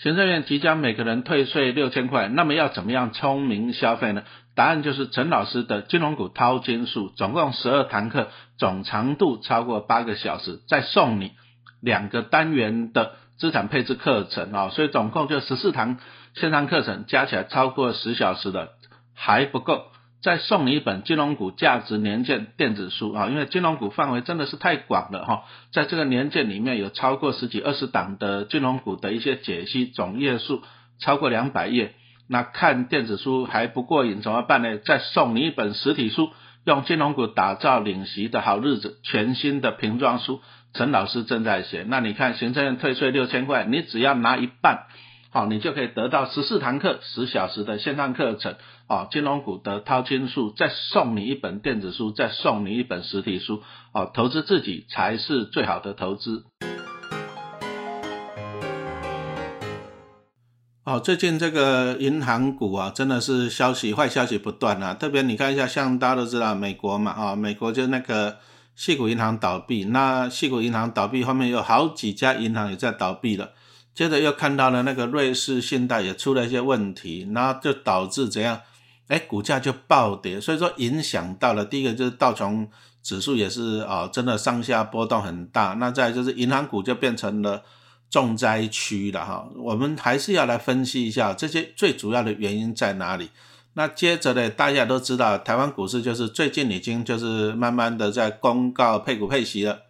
行政院即将每个人退税六千块，那么要怎么样聪明消费呢？答案就是陈老师的金融股淘金术，总共十二堂课，总长度超过八个小时，再送你两个单元的资产配置课程啊，所以总共就十四堂线上课程，加起来超过十小时的还不够。再送你一本金融股价值年鉴电子书啊，因为金融股范围真的是太广了哈，在这个年鉴里面有超过十几二十档的金融股的一些解析，总页数超过两百页。那看电子书还不过瘾，怎么办呢？再送你一本实体书，用金融股打造领席的好日子，全新的瓶装书，陈老师正在写。那你看行政院退税六千块，你只要拿一半。好，你就可以得到十四堂课十小时的线上课程，啊，金融股的淘金术，再送你一本电子书，再送你一本实体书，哦，投资自己才是最好的投资。哦，最近这个银行股啊，真的是消息坏消息不断啊，特别你看一下，像大家都知道美国嘛，啊，美国就那个细谷银行倒闭，那细谷银行倒闭后面有好几家银行也在倒闭了。接着又看到了那个瑞士信贷也出了一些问题，然后就导致怎样？哎，股价就暴跌，所以说影响到了第一个就是道琼指数也是啊，真的上下波动很大。那再就是银行股就变成了重灾区了哈。我们还是要来分析一下这些最主要的原因在哪里。那接着呢，大家都知道台湾股市就是最近已经就是慢慢的在公告配股配息了，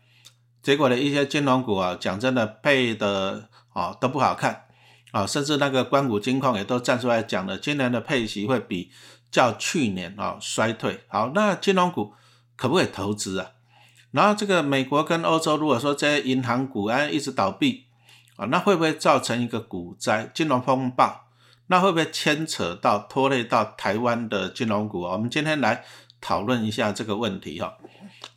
结果呢，一些金融股啊，讲真的配的。啊，都不好看啊，甚至那个关谷金矿也都站出来讲了，今年的配息会比较去年啊衰退。好，那金融股可不可以投资啊？然后这个美国跟欧洲，如果说这些银行股啊一直倒闭啊，那会不会造成一个股灾、金融风暴？那会不会牵扯到拖累到台湾的金融股？我们今天来讨论一下这个问题哈。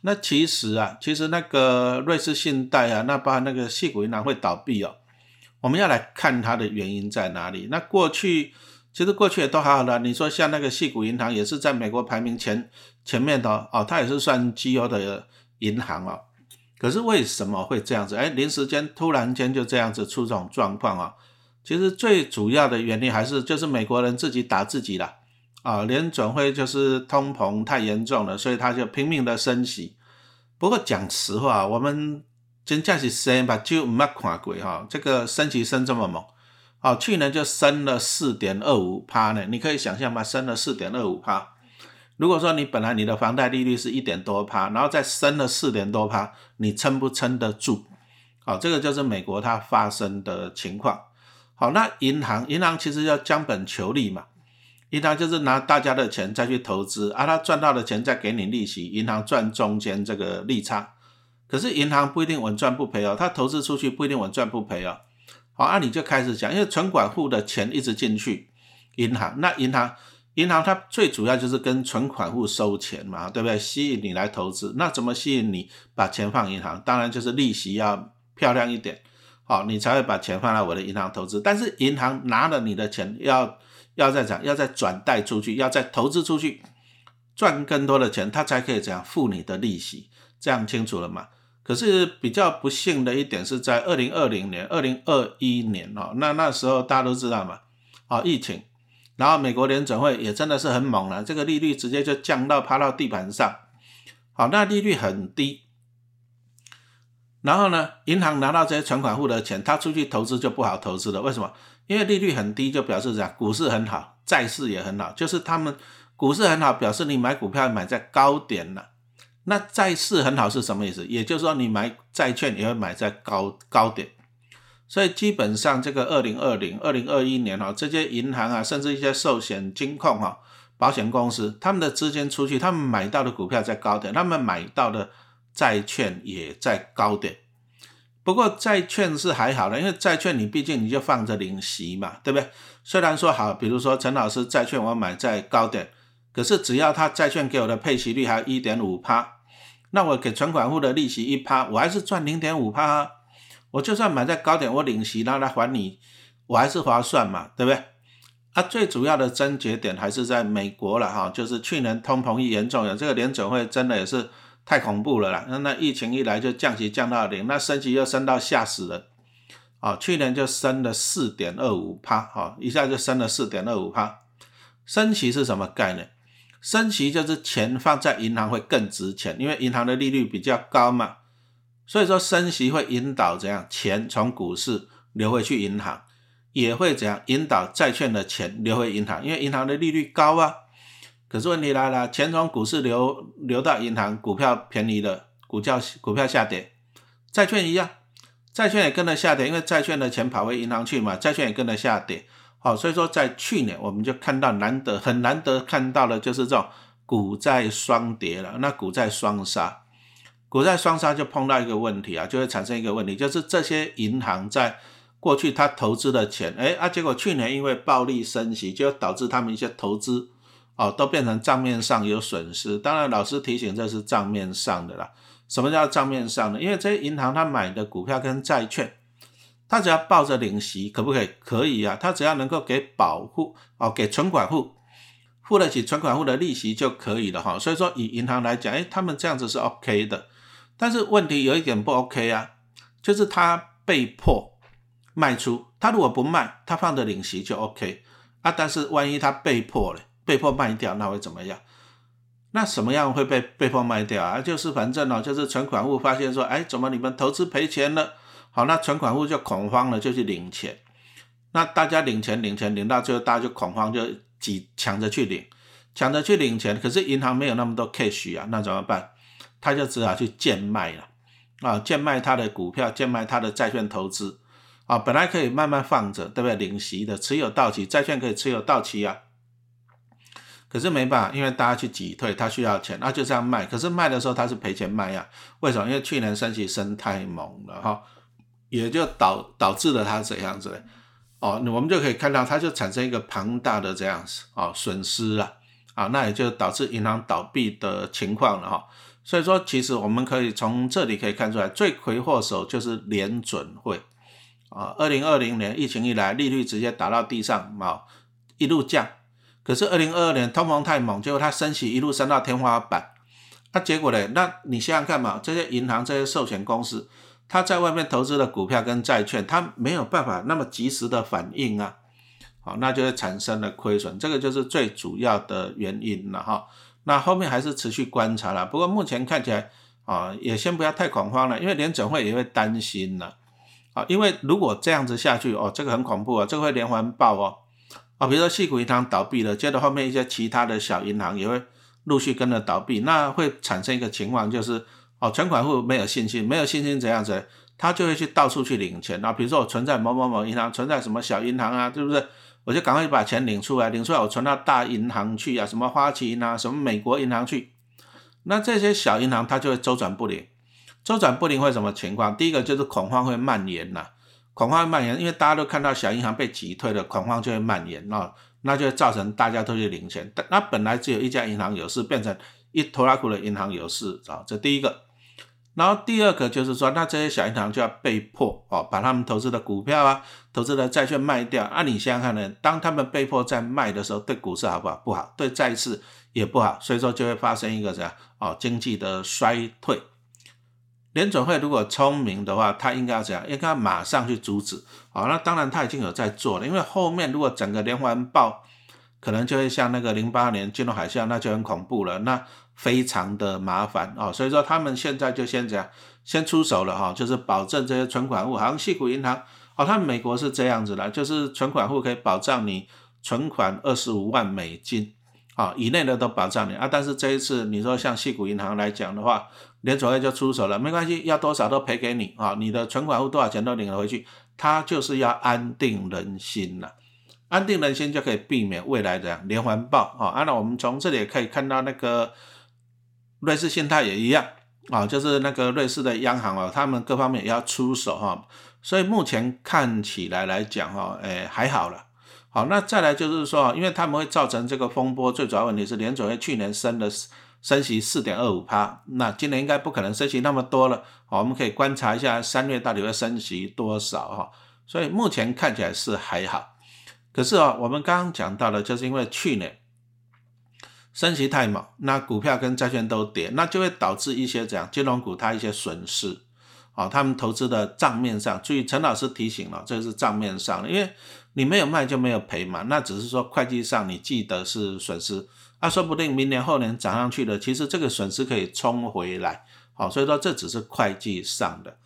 那其实啊，其实那个瑞士信贷啊，那把那个细股银行会倒闭哦。我们要来看它的原因在哪里？那过去其实过去也都还好了。你说像那个细谷银行也是在美国排名前前面的哦，它也是算绩优的银行哦。可是为什么会这样子？哎，临时间突然间就这样子出这种状况啊？其实最主要的原因还是就是美国人自己打自己了啊，联准会就是通膨太严重了，所以他就拼命的升息。不过讲实话，我们。真正是升吧，就唔捌看过哈，这个升息升这么猛，哦，去年就升了四点二五趴呢，你可以想象吗？升了四点二五趴。如果说你本来你的房贷利率是一点多趴，然后再升了四点多趴，你撑不撑得住？好，这个就是美国它发生的情况。好，那银行银行其实要将本求利嘛，银行就是拿大家的钱再去投资，啊，他赚到的钱再给你利息，银行赚中间这个利差。可是银行不一定稳赚不赔哦，他投资出去不一定稳赚不赔哦。好，那你就开始讲，因为存款户的钱一直进去银行，那银行银行它最主要就是跟存款户收钱嘛，对不对？吸引你来投资，那怎么吸引你把钱放银行？当然就是利息要漂亮一点，好，你才会把钱放在我的银行投资。但是银行拿了你的钱，要要再讲，要再转贷出去，要再投资出去，赚更多的钱，他才可以这样付你的利息。这样清楚了吗？可是比较不幸的一点是在二零二零年、二零二一年哦，那那时候大家都知道嘛，啊疫情，然后美国联准会也真的是很猛了，这个利率直接就降到趴到地板上，好，那利率很低，然后呢，银行拿到这些存款户的钱，他出去投资就不好投资了，为什么？因为利率很低，就表示样，股市很好，债市也很好，就是他们股市很好，表示你买股票买在高点了。那债市很好是什么意思？也就是说，你买债券也会买在高高点，所以基本上这个二零二零、二零二一年哈，这些银行啊，甚至一些寿险、金控哈、保险公司，他们的资金出去，他们买到的股票在高点，他们买到的债券也在高点。不过债券是还好的，因为债券你毕竟你就放着领息嘛，对不对？虽然说好，比如说陈老师债券我买在高点。可是只要他债券给我的配息率还有一点五趴，那我给存款户的利息一趴，我还是赚零点五趴。我就算买在高点，我领息让他还你，我还是划算嘛，对不对？啊，最主要的症结点还是在美国了哈，就是去年通膨一严重，这个联准会真的也是太恐怖了啦。那那疫情一来就降息降到零，那升息又升到吓死人。啊，去年就升了四点二五帕，哈，一下就升了四点二五帕。升息是什么概念？升息就是钱放在银行会更值钱，因为银行的利率比较高嘛，所以说升息会引导怎样钱从股市流回去银行，也会怎样引导债券的钱流回银行，因为银行的利率高啊。可是问题来了，钱从股市流流到银行，股票便宜了，股价股票下跌，债券一样，债券也跟着下跌，因为债券的钱跑回银行去嘛，债券也跟着下跌。好，所以说在去年我们就看到难得很难得看到的就是这种股债双跌了。那股债双杀，股债双杀就碰到一个问题啊，就会产生一个问题，就是这些银行在过去他投资的钱，哎啊，结果去年因为暴力升息，就导致他们一些投资哦都变成账面上有损失。当然，老师提醒这是账面上的啦。什么叫账面上的？因为这些银行他买的股票跟债券。他只要抱着领息，可不可以？可以啊。他只要能够给保护哦，给存款户付得起存款户的利息就可以了哈。所以说，以银行来讲，哎，他们这样子是 OK 的。但是问题有一点不 OK 啊，就是他被迫卖出。他如果不卖，他放着领息就 OK 啊。但是万一他被迫了，被迫卖掉，那会怎么样？那什么样会被被迫卖掉啊？就是反正哦，就是存款户发现说，哎，怎么你们投资赔钱了？好，那存款户就恐慌了，就去领钱。那大家领钱，领钱，领到最后，大家就恐慌，就挤抢着去领，抢着去领钱。可是银行没有那么多 cash 啊，那怎么办？他就只好去贱卖了啊，贱卖他的股票，贱卖他的债券投资啊。本来可以慢慢放着，对不对？领息的，持有到期，债券可以持有到期啊。可是没办法，因为大家去挤退，他需要钱，那就这样卖。可是卖的时候他是赔钱卖呀？为什么？因为去年升息升太猛了哈。也就导导致了它怎样子，哦，我们就可以看到，它就产生一个庞大的这样子，哦，损失了，啊，那也就导致银行倒闭的情况了哈。所以说，其实我们可以从这里可以看出来，罪魁祸首就是联准会，啊，二零二零年疫情一来，利率直接打到地上，啊，一路降。可是二零二二年通膨太猛，结果它升息一路升到天花板，那结果呢？那你想想看嘛，这些银行、这些寿险公司。他在外面投资的股票跟债券，他没有办法那么及时的反应啊，好，那就会产生了亏损，这个就是最主要的原因了哈。那后面还是持续观察了，不过目前看起来啊，也先不要太恐慌了，因为联准会也会担心了啊，因为如果这样子下去哦，这个很恐怖啊，这个会连环爆哦啊，比如说细谷银行倒闭了，接着后面一些其他的小银行也会陆续跟着倒闭，那会产生一个情况就是。哦，存款户没有信心，没有信心怎样子？他就会去到处去领钱。那比如说我存在某某某银行，存在什么小银行啊，对不对？我就赶快把钱领出来，领出来我存到大银行去啊，什么花旗银行、什么美国银行去。那这些小银行它就会周转不灵，周转不灵会什么情况？第一个就是恐慌会蔓延呐，恐慌会蔓延，因为大家都看到小银行被挤退了，恐慌就会蔓延，那那就会造成大家都去领钱。那本来只有一家银行有事，变成一拖拉库的银行有事啊，这第一个。然后第二个就是说，那这些小银行就要被迫哦，把他们投资的股票啊、投资的债券卖掉。啊，你想想看呢，当他们被迫在卖的时候，对股市好不好？不好，对债市也不好。所以说就会发生一个怎样哦，经济的衰退。联准会如果聪明的话，他应该要怎样？应该马上去阻止。好，那当然他已经有在做了，因为后面如果整个连环爆，可能就会像那个零八年金融海啸，那就很恐怖了。那非常的麻烦哦，所以说他们现在就先这样，先出手了哈，就是保证这些存款户，好像细谷银行哦，他们美国是这样子的，就是存款户可以保障你存款二十五万美金啊以内的都保障你啊，但是这一次你说像细谷银行来讲的话，联储会就出手了，没关系，要多少都赔给你啊，你的存款户多少钱都领了回去，他就是要安定人心了，安定人心就可以避免未来的连环爆啊。那我们从这里可以看到那个。瑞士信贷也一样啊，就是那个瑞士的央行啊，他们各方面也要出手哈，所以目前看起来来讲哈，哎还好了。好，那再来就是说，因为他们会造成这个风波，最主要问题是联准会去年升了升息四点二五趴，那今年应该不可能升息那么多了。好，我们可以观察一下三月到底会升息多少哈。所以目前看起来是还好，可是啊，我们刚刚讲到的，就是因为去年。升息太猛，那股票跟债券都跌，那就会导致一些怎样金融股它一些损失，哦，他们投资的账面上，注意陈老师提醒了，这是账面上，因为你没有卖就没有赔嘛，那只是说会计上你记得是损失，啊，说不定明年后年涨上去了，其实这个损失可以冲回来，好，所以说这只是会计上的，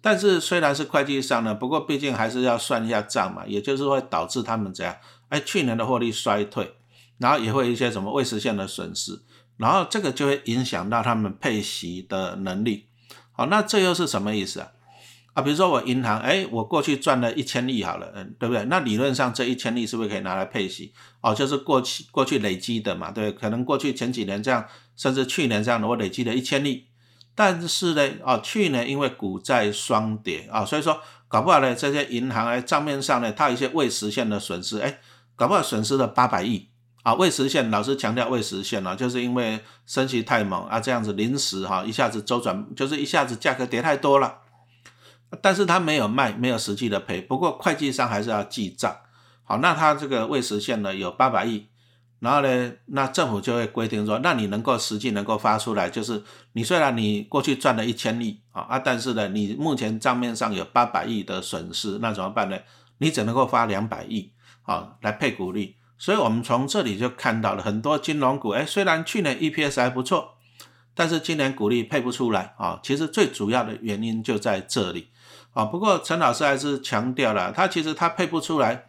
但是虽然是会计上呢，不过毕竟还是要算一下账嘛，也就是会导致他们怎样，哎，去年的获利衰退，然后也会一些什么未实现的损失，然后这个就会影响到他们配息的能力。好，那这又是什么意思啊？啊，比如说我银行，哎，我过去赚了一千亿好了，嗯，对不对？那理论上这一千亿是不是可以拿来配息？哦，就是过去过去累积的嘛，对，可能过去前几年这样，甚至去年这样的，我累积了一千亿，但是呢，哦，去年因为股债双跌啊，所以说搞不好呢，这些银行哎账面上呢，它有一些未实现的损失，哎，搞不好损失了八百亿。啊，未实现，老师强调未实现了，就是因为升息太猛啊，这样子临时哈一下子周转，就是一下子价格跌太多了，但是他没有卖，没有实际的赔，不过会计上还是要记账。好，那他这个未实现呢有八百亿，然后呢，那政府就会规定说，那你能够实际能够发出来，就是你虽然你过去赚了一千亿啊啊，但是呢，你目前账面上有八百亿的损失，那怎么办呢？你只能够发两百亿啊来配股利。所以，我们从这里就看到了很多金融股，哎，虽然去年 EPS 还不错，但是今年股利配不出来啊。其实最主要的原因就在这里啊。不过陈老师还是强调了，他其实他配不出来，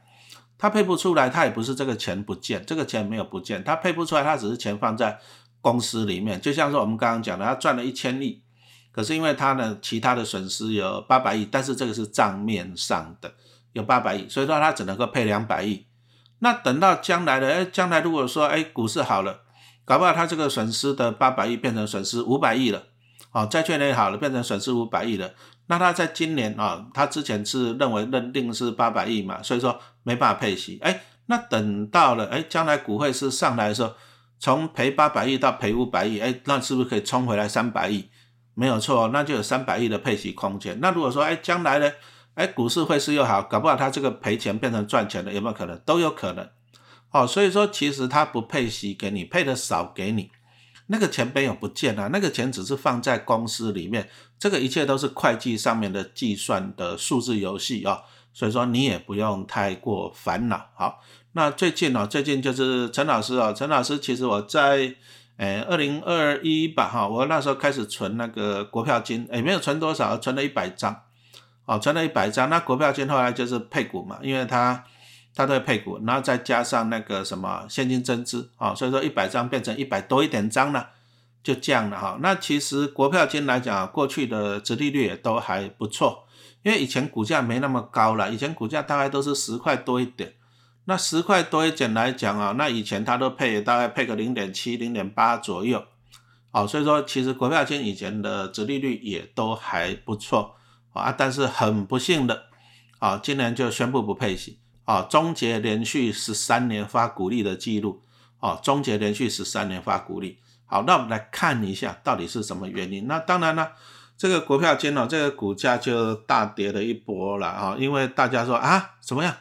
他配不出来，他也不是这个钱不见，这个钱没有不见，他配不出来，他只是钱放在公司里面。就像是我们刚刚讲的，他赚了一千亿，可是因为他呢其他的损失有八百亿，但是这个是账面上的有八百亿，所以说他只能够配两百亿。那等到将来的，哎，将来如果说，哎，股市好了，搞不好他这个损失的八百亿变成损失五百亿了，哦，债券也好了，变成损失五百亿了，那他在今年啊，他之前是认为认定是八百亿嘛，所以说没办法配息，哎，那等到了，哎，将来股会是上来的时候，从赔八百亿到赔五百亿，哎，那是不是可以冲回来三百亿？没有错，那就有三百亿的配息空间。那如果说，哎，将来呢？哎，股市汇市又好，搞不好他这个赔钱变成赚钱的，有没有可能？都有可能。哦，所以说其实他不配息给你，配的少给你，那个钱没有不见啊，那个钱只是放在公司里面，这个一切都是会计上面的计算的数字游戏啊，所以说你也不用太过烦恼。好，那最近呢，最近就是陈老师啊，陈老师其实我在诶二零二一吧哈，我那时候开始存那个国票金，诶没有存多少，存了一百张。哦，存了一百张，那国票金后来就是配股嘛，因为它它都会配股，然后再加上那个什么现金增资，啊，所以说一百张变成一百多一点张了，就降了哈。那其实国票金来讲，过去的殖利率也都还不错，因为以前股价没那么高了，以前股价大概都是十块多一点，那十块多一点来讲啊，那以前它都配大概配个零点七、零点八左右，哦，所以说其实国票金以前的殖利率也都还不错。啊，但是很不幸的，啊，今年就宣布不配息，啊，终结连续十三年发股利的记录，啊，终结连续十三年发股利。好，那我们来看一下到底是什么原因。那当然了，这个国票金哦，这个股价就大跌了一波了啊，因为大家说啊，怎么样，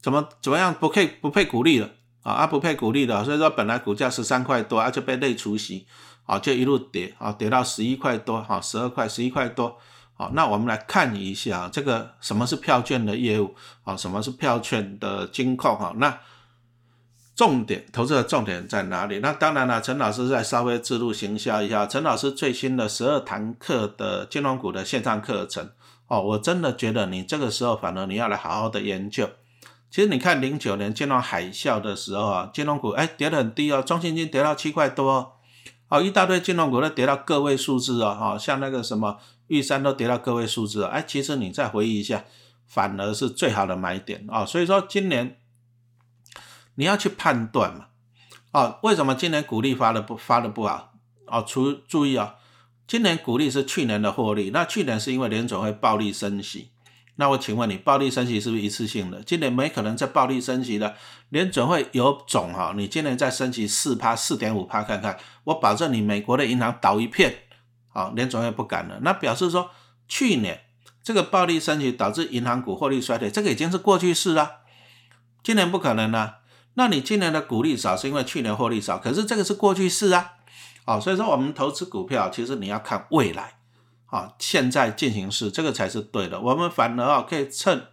怎么怎么样不配不配股利了啊，啊不配股利了，所以说本来股价十三块多啊，就被内除息，啊，就一路跌，啊，跌到十一块多，哈，十二块，十一块多。好，那我们来看一下这个什么是票券的业务啊？什么是票券的金控？哈，那重点投资的重点在哪里？那当然了，陈老师再稍微自录行销一下，陈老师最新的十二堂课的金融股的线上课程哦，我真的觉得你这个时候反而你要来好好的研究。其实你看零九年金融海啸的时候啊，金融股哎跌得很低哦，中信金跌到七块多哦，一大堆金融股都跌到个位数字哦，哈，像那个什么。玉山都跌到个位数字了，哎，其实你再回忆一下，反而是最好的买点啊。所以说今年你要去判断嘛，哦，为什么今年股利发的不发的不好？哦，除注意啊，今年股利是去年的获利，那去年是因为联总会暴力升息，那我请问你，暴力升息是不是一次性的？今年没可能再暴力升息的，联总会有种哈，你今年再升息四趴、四点五趴看看，我保证你美国的银行倒一片。好，连总也不敢了，那表示说去年这个暴力升级导致银行股获利衰退，这个已经是过去式了。今年不可能了，那你今年的股利少是因为去年获利少，可是这个是过去式啊。哦，所以说我们投资股票，其实你要看未来。啊，现在进行式，这个才是对的。我们反而啊，可以趁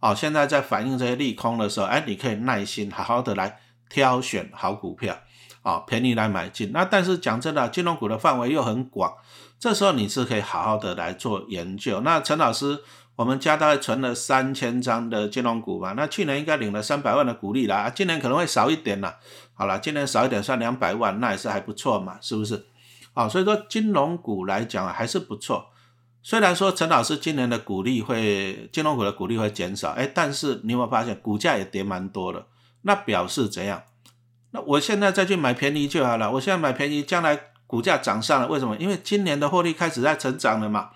啊，现在在反映这些利空的时候，哎，你可以耐心好好的来挑选好股票啊，便宜来买进。那但是讲真的，金融股的范围又很广，这时候你是可以好好的来做研究。那陈老师。我们家大概存了三千张的金融股吧，那去年应该领了三百万的股利啦，今年可能会少一点啦。好了，今年少一点算两百万，那也是还不错嘛，是不是？啊，所以说金融股来讲还是不错。虽然说陈老师今年的股利会金融股的股利会减少，哎，但是你有没有发现股价也跌蛮多的？那表示怎样？那我现在再去买便宜就好了。我现在买便宜，将来股价涨上了，为什么？因为今年的获利开始在成长了嘛。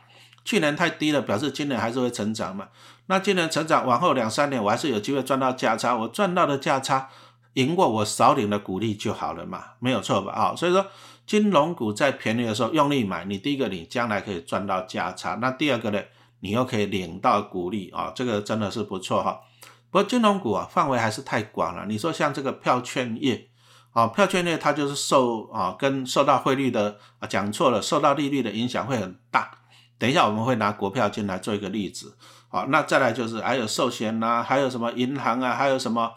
去年太低了，表示今年还是会成长嘛？那今年成长，往后两三年我还是有机会赚到价差，我赚到的价差赢过我少领的股利就好了嘛，没有错吧？啊，所以说金融股在便宜的时候用力买，你第一个你将来可以赚到价差，那第二个呢，你又可以领到股利啊，这个真的是不错哈。不过金融股啊范围还是太广了，你说像这个票券业啊，票券业它就是受啊跟受到汇率的啊讲错了，受到利率的影响会很大。等一下，我们会拿国票进来做一个例子，好，那再来就是还有寿险呐，还有什么银行啊，还有什么，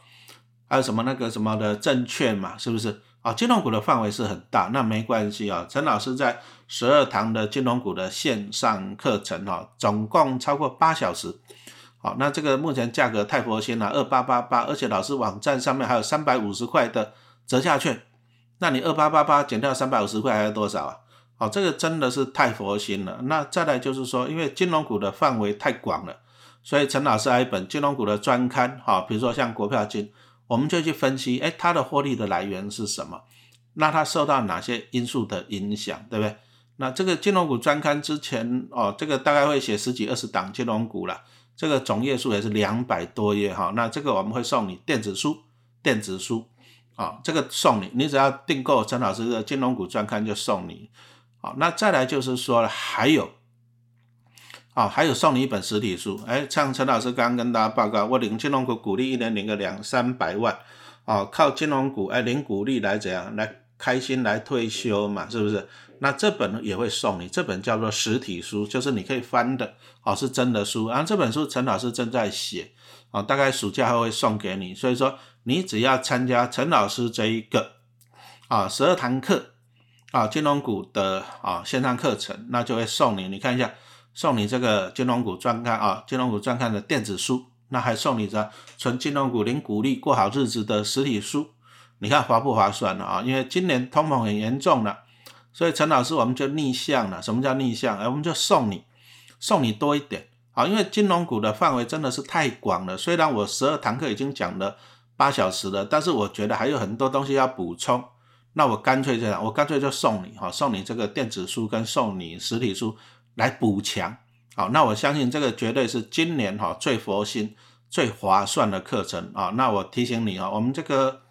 还有什么那个什么的证券嘛，是不是？啊，金融股的范围是很大，那没关系啊。陈老师在十二堂的金融股的线上课程哈，总共超过八小时，好，那这个目前价格太佛心了，二八八八，而且老师网站上面还有三百五十块的折价券，那你二八八八减掉三百五十块还有多少啊？好，这个真的是太佛心了。那再来就是说，因为金融股的范围太广了，所以陈老师还一本金融股的专刊，哈，比如说像国票金，我们就去分析，哎，它的获利的来源是什么？那它受到哪些因素的影响，对不对？那这个金融股专刊之前，哦，这个大概会写十几二十档金融股了，这个总页数也是两百多页，哈。那这个我们会送你电子书，电子书，啊，这个送你，你只要订购陈老师的金融股专刊就送你。好，那再来就是说，还有，啊，还有送你一本实体书，哎，像陈老师刚刚跟大家报告，我领金融股股利一年领个两三百万，啊，靠金融股哎领股利来怎样来开心来退休嘛，是不是？那这本也会送你，这本叫做实体书，就是你可以翻的，哦，是真的书，然后这本书陈老师正在写，啊，大概暑假后会送给你，所以说你只要参加陈老师这一个，啊，十二堂课。啊，金融股的啊线上课程，那就会送你，你看一下，送你这个金融股专刊啊，金融股专刊的电子书，那还送你这纯金融股零股利过好日子的实体书，你看划不划算呢啊？因为今年通膨很严重了，所以陈老师我们就逆向了。什么叫逆向？哎，我们就送你，送你多一点啊，因为金融股的范围真的是太广了。虽然我十二堂课已经讲了八小时了，但是我觉得还有很多东西要补充。那我干脆这样，我干脆就送你哈，送你这个电子书跟送你实体书来补强。好，那我相信这个绝对是今年哈最佛心、最划算的课程啊。那我提醒你啊，我们这个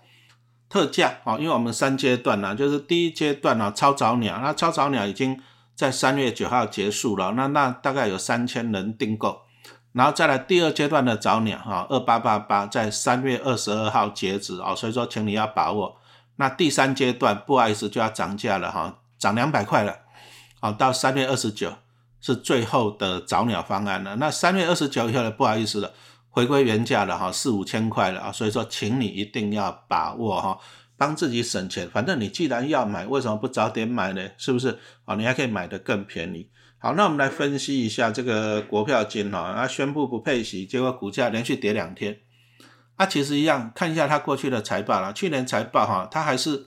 特价哦，因为我们三阶段呢，就是第一阶段呢超早鸟，那超早鸟已经在三月九号结束了，那那大概有三千人订购，然后再来第二阶段的早鸟哈，二八八八在三月二十二号截止啊，所以说请你要把握。那第三阶段不好意思就要涨价了哈，涨两百块了，好到三月二十九是最后的早鸟方案了。那三月二十九以后呢，不好意思了，回归原价了哈，四五千块了啊。所以说，请你一定要把握哈，帮自己省钱。反正你既然要买，为什么不早点买呢？是不是？啊，你还可以买的更便宜。好，那我们来分析一下这个国票金哈，它宣布不配息，结果股价连续跌两天。啊，其实一样，看一下它过去的财报啦。去年财报哈，它还是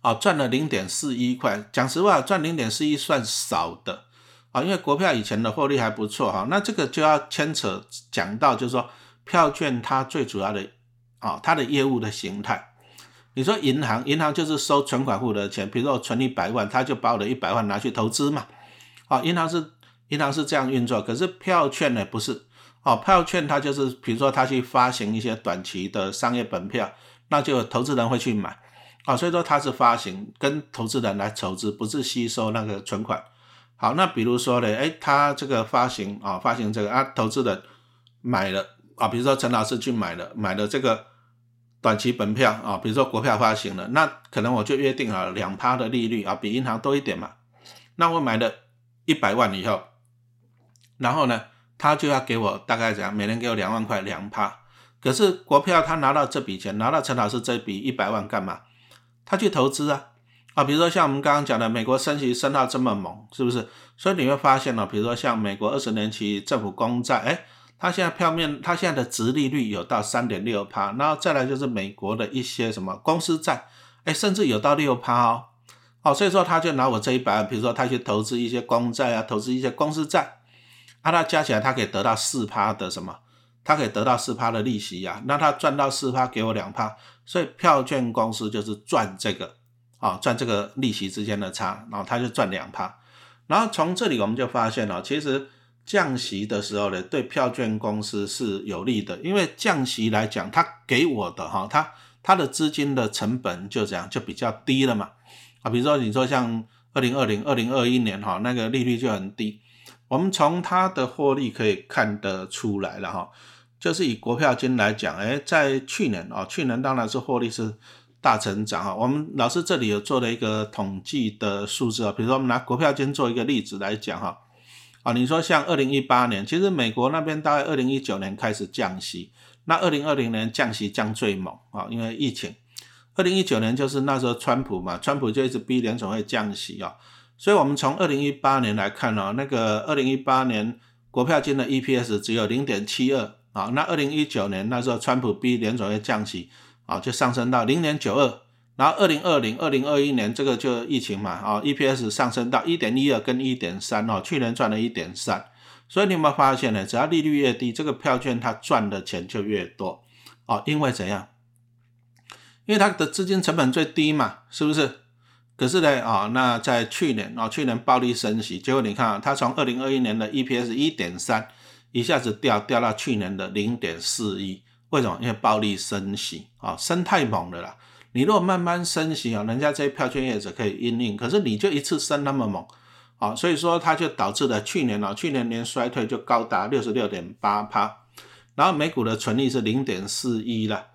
啊赚了零点四一块。讲实话，赚零点四一算少的啊，因为国票以前的获利还不错哈。那这个就要牵扯讲到，就是说票券它最主要的啊，它的业务的形态。你说银行，银行就是收存款户的钱，比如说我存一百万，他就把我的一百万拿去投资嘛。啊，银行是银行是这样运作，可是票券呢不是。哦，票券它就是，比如说它去发行一些短期的商业本票，那就投资人会去买，啊，所以说它是发行跟投资人来筹资，不是吸收那个存款。好，那比如说呢，哎，他这个发行啊，发行这个啊，投资人买了啊，比如说陈老师去买了，买了这个短期本票啊，比如说国票发行了，那可能我就约定了两趴的利率啊，比银行多一点嘛，那我买了一百万以后，然后呢，他就要给我大概讲每年给我两万块两趴。可是国票他拿到这笔钱，拿到陈老师这笔一百万干嘛？他去投资啊啊！比如说像我们刚刚讲的，美国升息升到这么猛，是不是？所以你会发现呢，比如说像美国二十年期政府公债，哎，它现在票面，它现在的值利率有到三点六趴，然后再来就是美国的一些什么公司债，哎，甚至有到六趴哦。哦，所以说他就拿我这一百万，比如说他去投资一些公债啊，投资一些公司债，啊，他加起来他可以得到四趴的什么？他可以得到四趴的利息呀，那他赚到四趴，给我两趴，所以票券公司就是赚这个啊，赚这个利息之间的差，然后他就赚两趴。然后从这里我们就发现了，其实降息的时候呢，对票券公司是有利的，因为降息来讲，它给我的哈，它它的资金的成本就这样就比较低了嘛啊，比如说你说像二零二零、二零二一年哈，那个利率就很低，我们从它的获利可以看得出来了哈。就是以国票金来讲，哎，在去年啊，去年当然是获利是大成长啊。我们老师这里有做了一个统计的数字啊，比如说我们拿国票金做一个例子来讲哈，啊，你说像二零一八年，其实美国那边大概二零一九年开始降息，那二零二零年降息降最猛啊，因为疫情。二零一九年就是那时候川普嘛，川普就一直逼联总会降息啊，所以我们从二零一八年来看呢，那个二零一八年国票金的 EPS 只有零点七二。啊，那二零一九年那时候，川普逼联总会降息，啊，就上升到零点九二，然后二零二零、二零二一年这个就疫情嘛，啊，EPS 上升到一点一二跟一点三哦，去年赚了一点三，所以你有没有发现呢？只要利率越低，这个票券它赚的钱就越多，哦，因为怎样？因为它的资金成本最低嘛，是不是？可是呢，啊，那在去年啊，去年暴力升息，结果你看啊，它从二零二一年的 EPS 一点三。一下子掉掉到去年的零点四一，为什么？因为暴力升息啊，升太猛了啦。你如果慢慢升息啊，人家这些票券业者可以应应，可是你就一次升那么猛啊，所以说它就导致了去年啊，去年年衰退就高达六十六点八趴，然后美股的存利是零点四一了。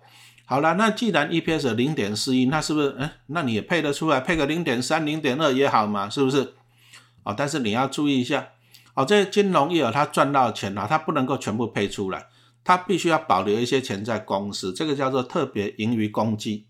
好了，那既然 EPS 零点四一，那是不是？哎，那你也配得出来，配个零点三、零点二也好嘛，是不是？啊，但是你要注意一下。哦，这些金融业啊，他赚到钱啊，他不能够全部配出来，他必须要保留一些钱在公司，这个叫做特别盈余公积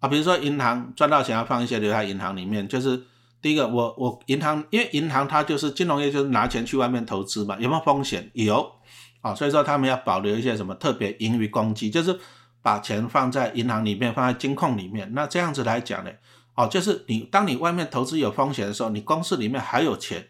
啊。比如说银行赚到钱要放一些留在银行里面，就是第一个，我我银行，因为银行它就是金融业，就是拿钱去外面投资嘛，有没有风险？有啊，所以说他们要保留一些什么特别盈余公积，就是把钱放在银行里面，放在金控里面。那这样子来讲呢，哦，就是你当你外面投资有风险的时候，你公司里面还有钱。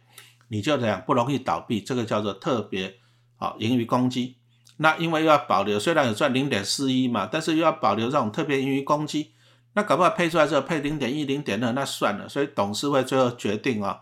你就这样不容易倒闭，这个叫做特别好盈余公积。那因为又要保留，虽然有赚零点四一嘛，但是又要保留这种特别盈余公积。那搞不好配出来之后配零点一、零点二，那算了。所以董事会最后决定啊，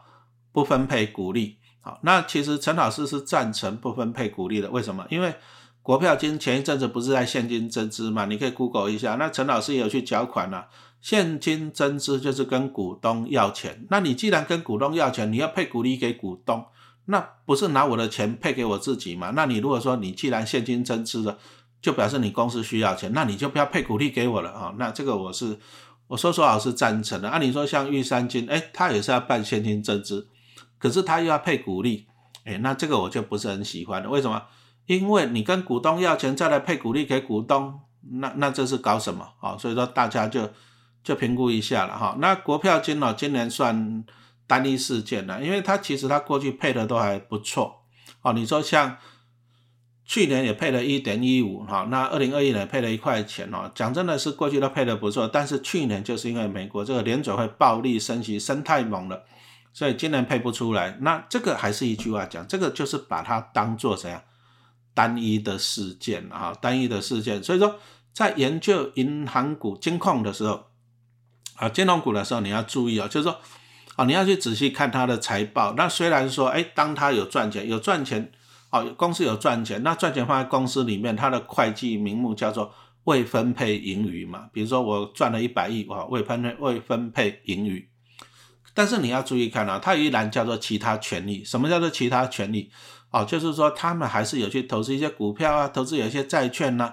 不分配股利。好，那其实陈老师是赞成不分配股利的。为什么？因为国票金前一阵子不是在现金增资嘛？你可以 Google 一下。那陈老师也有去缴款了。现金增资就是跟股东要钱，那你既然跟股东要钱，你要配股利给股东，那不是拿我的钱配给我自己吗？那你如果说你既然现金增资了，就表示你公司需要钱，那你就不要配股利给我了啊。那这个我是我说实话是赞成的。按理说像玉山金，哎，他也是要办现金增资，可是他又要配股利，哎，那这个我就不是很喜欢了。为什么？因为你跟股东要钱再来配股利给股东，那那这是搞什么啊？所以说大家就。就评估一下了哈，那国票金呢，今年算单一事件了，因为它其实它过去配的都还不错哦。你说像去年也配了一点一五哈，那二零二一年配了一块钱哦。讲真的是过去都配的不错，但是去年就是因为美国这个联准会暴力升息，升太猛了，所以今年配不出来。那这个还是一句话讲，这个就是把它当做怎样单一的事件啊，单一的事件。所以说在研究银行股金控的时候。啊，金融股的时候你要注意哦，就是说，啊，你要去仔细看它的财报。那虽然说，哎，当它有赚钱，有赚钱，哦，公司有赚钱，那赚钱放在公司里面，它的会计名目叫做未分配盈余嘛。比如说我赚了一百亿，哇，未分配未分配盈余。但是你要注意看啊，它有一栏叫做其他权利。什么叫做其他权利？哦，就是说他们还是有去投资一些股票啊，投资有一些债券呢。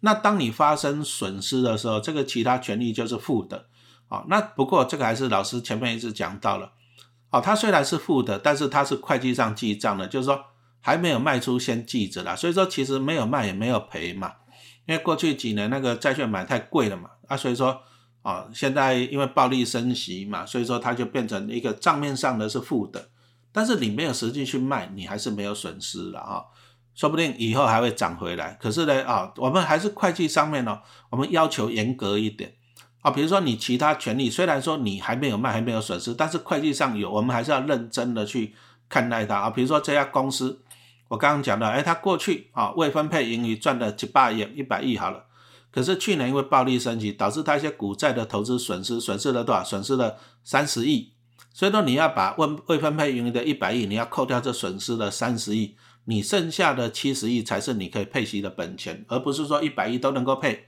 那当你发生损失的时候，这个其他权利就是负的。啊，那不过这个还是老师前面一直讲到了，哦，它虽然是负的，但是它是会计上记账的，就是说还没有卖出先记着啦，所以说其实没有卖也没有赔嘛，因为过去几年那个债券买太贵了嘛，啊，所以说啊，现在因为暴力升息嘛，所以说它就变成一个账面上的是负的，但是你没有实际去卖，你还是没有损失了啊，说不定以后还会涨回来。可是呢，啊，我们还是会计上面呢，我们要求严格一点。啊，比如说你其他权利，虽然说你还没有卖，还没有损失，但是会计上有，我们还是要认真的去看待它啊。比如说这家公司，我刚刚讲的，哎，它过去啊未分配盈余赚了几百亿、一百亿好了，可是去年因为暴力升级，导致它一些股债的投资损失，损失了多少？损失了三十亿。所以说你要把未未分配盈余的一百亿，你要扣掉这损失的三十亿，你剩下的七十亿才是你可以配息的本钱，而不是说一百亿都能够配。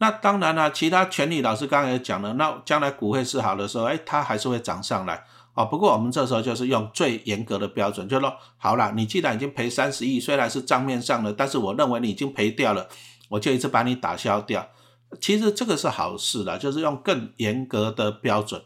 那当然了，其他权利老师刚才也讲了，那将来股会是好的时候，哎，它还是会涨上来哦。不过我们这时候就是用最严格的标准，就说好了，你既然已经赔三十亿，虽然是账面上的，但是我认为你已经赔掉了，我就一次把你打消掉。其实这个是好事的，就是用更严格的标准。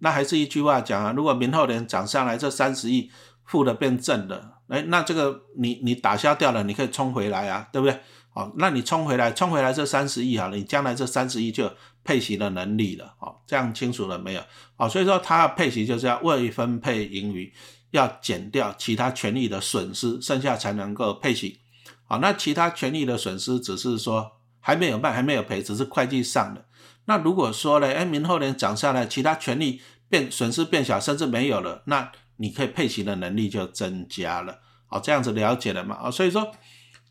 那还是一句话讲啊，如果明后年涨上来，这三十亿负的变正的，哎，那这个你你打消掉了，你可以冲回来啊，对不对？哦，那你冲回来，冲回来这三十亿啊，你将来这三十亿就配息的能力了，哦，这样清楚了没有？哦，所以说它配息就是要未分配盈余，要减掉其他权利的损失，剩下才能够配息。好，那其他权利的损失只是说还没有卖，还没有赔，只是会计上的。那如果说呢，哎，明后年涨下来，其他权利变损失变小，甚至没有了，那你可以配息的能力就增加了。好，这样子了解了嘛？啊，所以说。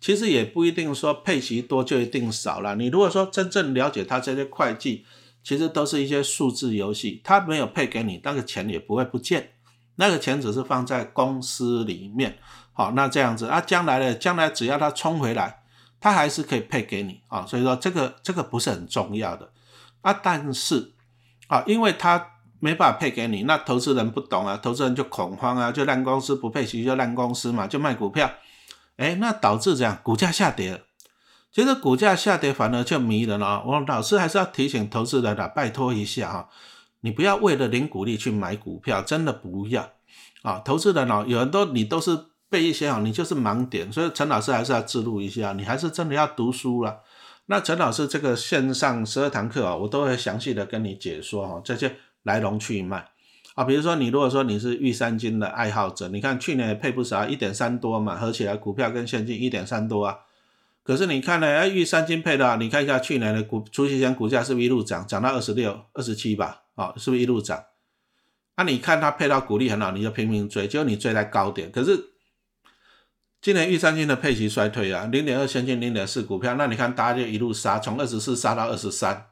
其实也不一定说配息多就一定少了。你如果说真正了解他这些会计，其实都是一些数字游戏。他没有配给你，那个钱也不会不见，那个钱只是放在公司里面。好，那这样子啊，将来呢，将来只要他冲回来，他还是可以配给你啊。所以说这个这个不是很重要的啊。但是啊，因为他没办法配给你，那投资人不懂啊，投资人就恐慌啊，就烂公司不配息就烂公司嘛，就卖股票。哎，那导致这样股价下跌了，其实股价下跌反而就迷人了。我老师还是要提醒投资人的，拜托一下哈，你不要为了领股利去买股票，真的不要啊！投资人哦，有很多你都是背一些啊，你就是盲点，所以陈老师还是要记录一下，你还是真的要读书了。那陈老师这个线上十二堂课啊，我都会详细的跟你解说哈，这些来龙去脉。啊，比如说你如果说你是玉三金的爱好者，你看去年也配不少，一点三多嘛，合起来股票跟现金一点三多啊。可是你看呢，哎，玉三金配的，你看一下去年的股除夕前股价是不是一路涨，涨到二十六、二十七吧？啊，是不是一路涨？那你看它配到股利很好，你就拼命追，结果你追在高点。可是今年玉三金的配息衰退啊，零点二现金，零点四股票，那你看大家就一路杀，从二十四杀到二十三。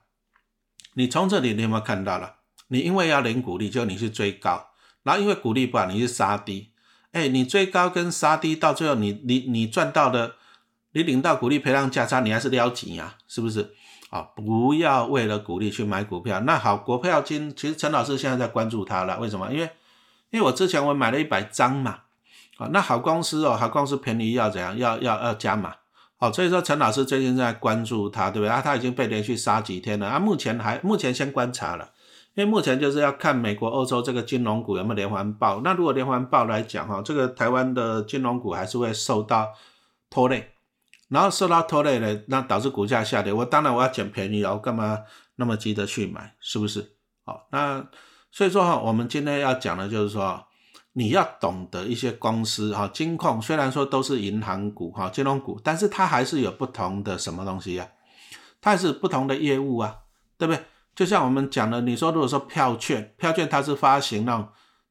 你从这里你有没有看到了？你因为要领股利，就你去追高，然后因为股利不好，你去杀低。哎，你追高跟杀低，到最后你你你赚到的，你领到股利赔偿价差，你还是撩紧呀，是不是？啊，不要为了股利去买股票。那好，国票金其实陈老师现在在关注它了，为什么？因为因为我之前我买了一百张嘛，啊，那好公司哦，好公司便宜要怎样？要要要加码。好，所以说陈老师最近在关注它，对不对？啊，它已经被连续杀几天了，啊，目前还目前先观察了。因为目前就是要看美国、欧洲这个金融股有没有连环爆。那如果连环爆来讲，哈，这个台湾的金融股还是会受到拖累，然后受到拖累呢，那导致股价下跌。我当然我要捡便宜哦，干嘛那么急着去买？是不是？好，那所以说哈，我们今天要讲的就是说，你要懂得一些公司哈，金控虽然说都是银行股哈，金融股，但是它还是有不同的什么东西呀？它是不同的业务啊，对不对？就像我们讲的，你说如果说票券，票券它是发行那种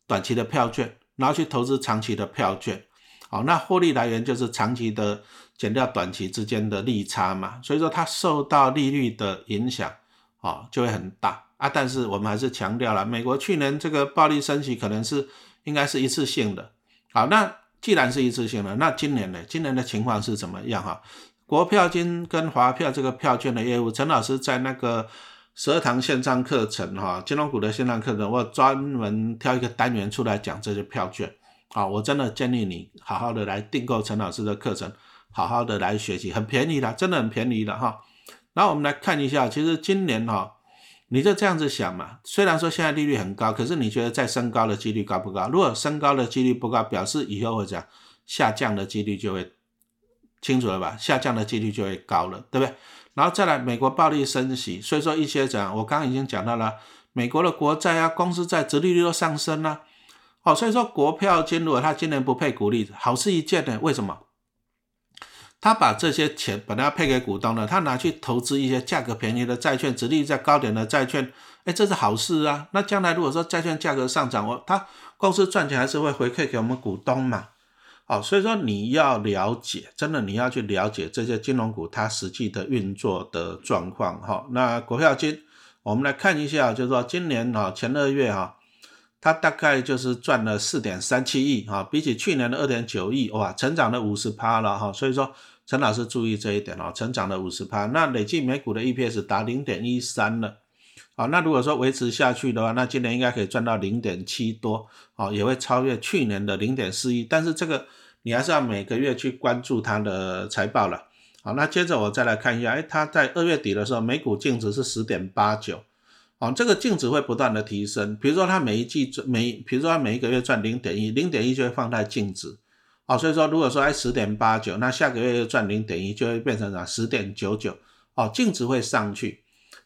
短期的票券，然后去投资长期的票券，好，那获利来源就是长期的减掉短期之间的利差嘛，所以说它受到利率的影响，啊，就会很大啊。但是我们还是强调了，美国去年这个暴力升级可能是应该是一次性的，好，那既然是一次性的，那今年呢？今年的情况是怎么样哈？国票金跟华票这个票券的业务，陈老师在那个。十二堂线上课程，哈，金融股的线上课程，我专门挑一个单元出来讲这些票券，啊，我真的建议你好好的来订购陈老师的课程，好好的来学习，很便宜的，真的很便宜的哈。然后我们来看一下，其实今年哈，你就这样子想嘛。虽然说现在利率很高，可是你觉得再升高的几率高不高？如果升高的几率不高，表示以后会讲下降的几率就会清楚了吧？下降的几率就会高了，对不对？然后再来，美国暴力升息，所以说一些讲，我刚刚已经讲到了，美国的国债啊、公司债、殖利率都上升了，哦，所以说国票金如果它今年不配股利，好事一件呢？为什么？他把这些钱本来要配给股东的，他拿去投资一些价格便宜的债券，殖利率在高点的债券，哎，这是好事啊。那将来如果说债券价格上涨，我他公司赚钱还是会回馈给我们股东嘛？哦，所以说你要了解，真的你要去了解这些金融股它实际的运作的状况哈。那国票金，我们来看一下，就是说今年哈前二月哈，它大概就是赚了四点三七亿哈，比起去年的二点九亿哇，成长了五十趴了哈。所以说。陈老师注意这一点哦，成长了五十趴，那累计每股的 EPS 达零点一三了，好，那如果说维持下去的话，那今年应该可以赚到零点七多，哦，也会超越去年的零点四亿，但是这个你还是要每个月去关注它的财报了，好，那接着我再来看一下，哎，它在二月底的时候每股净值是十点八九，哦，这个净值会不断的提升，比如说它每一季赚每，比如说它每一个月赚零点一，零点一就会放在净值。哦，所以说如果说哎十点八九，那下个月又赚零点一，就会变成啥？十点九九，哦，净值会上去。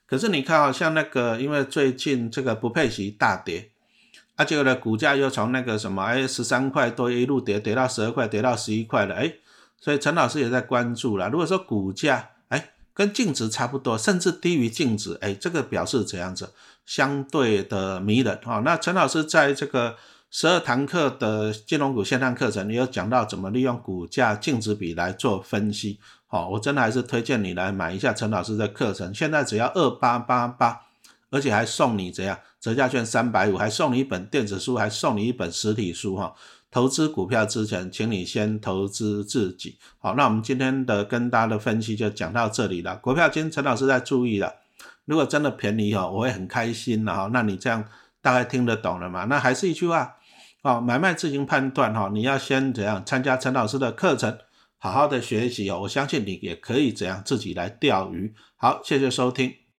可是你看啊，像那个因为最近这个不配息大跌，啊，结果呢股价又从那个什么哎十三块多一路跌跌到十二块，跌到十一块了，哎，所以陈老师也在关注了。如果说股价哎跟净值差不多，甚至低于净值，哎，这个表示怎样子？相对的迷人啊。那陈老师在这个。十二堂课的金融股线上课程，也有讲到怎么利用股价净值比来做分析。好，我真的还是推荐你来买一下陈老师的课程，现在只要二八八八，而且还送你怎样折价券三百五，还送你一本电子书，还送你一本实体书哈。投资股票之前，请你先投资自己。好，那我们今天的跟大家的分析就讲到这里了。股票今天陈老师在注意了，如果真的便宜哈，我会很开心的哈。那你这样大概听得懂了吗？那还是一句话。哦，买卖自行判断哈，你要先怎样参加陈老师的课程，好好的学习哦。我相信你也可以怎样自己来钓鱼。好，谢谢收听。